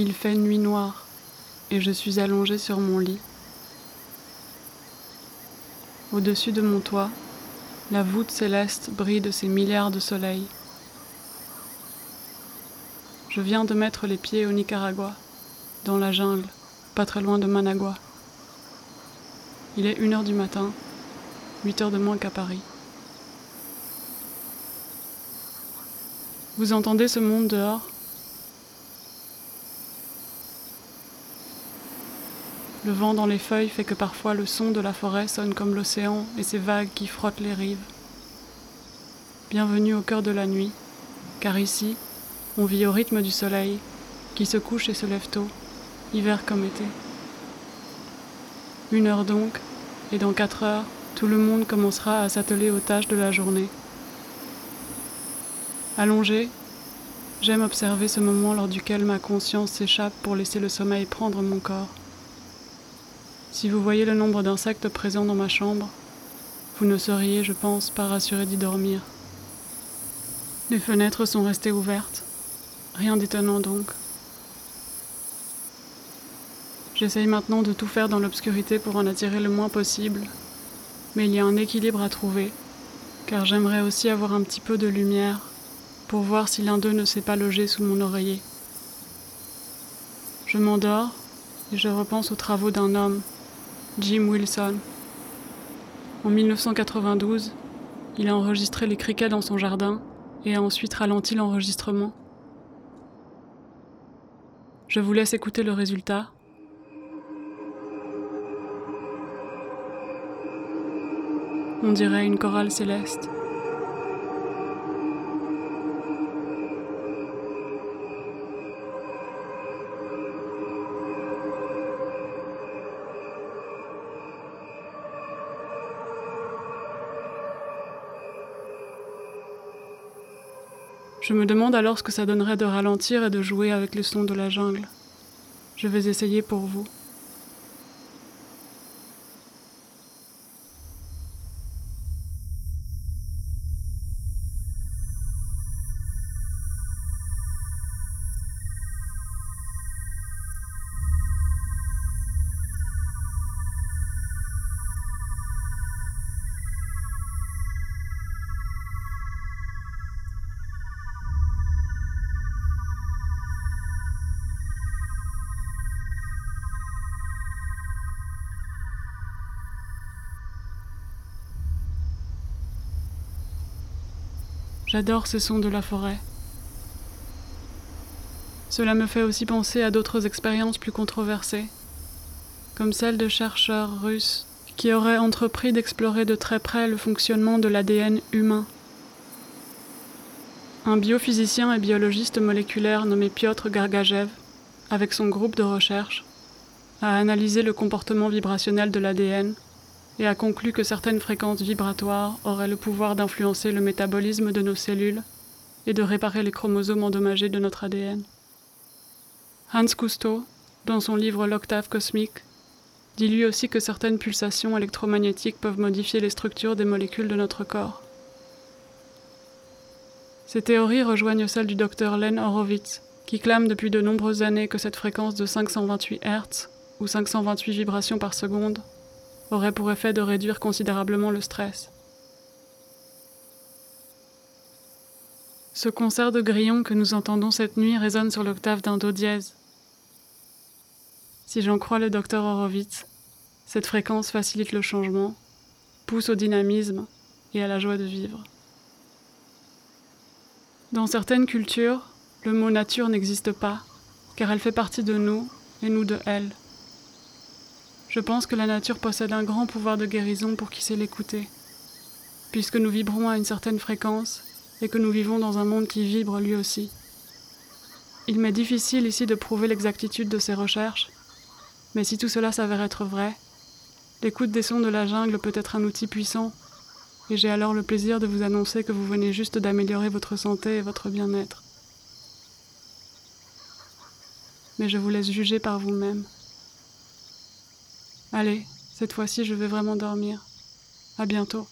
Il fait nuit noire et je suis allongée sur mon lit. Au-dessus de mon toit, la voûte céleste brille de ses milliards de soleils. Je viens de mettre les pieds au Nicaragua, dans la jungle, pas très loin de Managua. Il est une heure du matin, huit heures de moins qu'à Paris. Vous entendez ce monde dehors? Le vent dans les feuilles fait que parfois le son de la forêt sonne comme l'océan et ses vagues qui frottent les rives. Bienvenue au cœur de la nuit, car ici, on vit au rythme du soleil, qui se couche et se lève tôt, hiver comme été. Une heure donc, et dans quatre heures, tout le monde commencera à s'atteler aux tâches de la journée. Allongé, j'aime observer ce moment lors duquel ma conscience s'échappe pour laisser le sommeil prendre mon corps. Si vous voyez le nombre d'insectes présents dans ma chambre, vous ne seriez, je pense, pas rassuré d'y dormir. Les fenêtres sont restées ouvertes. Rien d'étonnant donc. J'essaye maintenant de tout faire dans l'obscurité pour en attirer le moins possible, mais il y a un équilibre à trouver, car j'aimerais aussi avoir un petit peu de lumière pour voir si l'un d'eux ne s'est pas logé sous mon oreiller. Je m'endors et je repense aux travaux d'un homme Jim Wilson. En 1992, il a enregistré les criquets dans son jardin et a ensuite ralenti l'enregistrement. Je vous laisse écouter le résultat. On dirait une chorale céleste. Je me demande alors ce que ça donnerait de ralentir et de jouer avec les sons de la jungle. Je vais essayer pour vous. J'adore ces sons de la forêt. Cela me fait aussi penser à d'autres expériences plus controversées, comme celle de chercheurs russes qui auraient entrepris d'explorer de très près le fonctionnement de l'ADN humain. Un biophysicien et biologiste moléculaire nommé Piotr Gargajev, avec son groupe de recherche, a analysé le comportement vibrationnel de l'ADN et a conclu que certaines fréquences vibratoires auraient le pouvoir d'influencer le métabolisme de nos cellules et de réparer les chromosomes endommagés de notre ADN. Hans Cousteau, dans son livre L'octave cosmique, dit lui aussi que certaines pulsations électromagnétiques peuvent modifier les structures des molécules de notre corps. Ces théories rejoignent celles du docteur Len Horowitz, qui clame depuis de nombreuses années que cette fréquence de 528 Hz, ou 528 vibrations par seconde, aurait pour effet de réduire considérablement le stress. Ce concert de grillons que nous entendons cette nuit résonne sur l'octave d'un do dièse. Si j'en crois le docteur Horowitz, cette fréquence facilite le changement, pousse au dynamisme et à la joie de vivre. Dans certaines cultures, le mot nature n'existe pas, car elle fait partie de nous et nous de elle. Je pense que la nature possède un grand pouvoir de guérison pour qui sait l'écouter, puisque nous vibrons à une certaine fréquence et que nous vivons dans un monde qui vibre lui aussi. Il m'est difficile ici de prouver l'exactitude de ces recherches, mais si tout cela s'avère être vrai, l'écoute des sons de la jungle peut être un outil puissant, et j'ai alors le plaisir de vous annoncer que vous venez juste d'améliorer votre santé et votre bien-être. Mais je vous laisse juger par vous-même. Allez, cette fois-ci je vais vraiment dormir. À bientôt.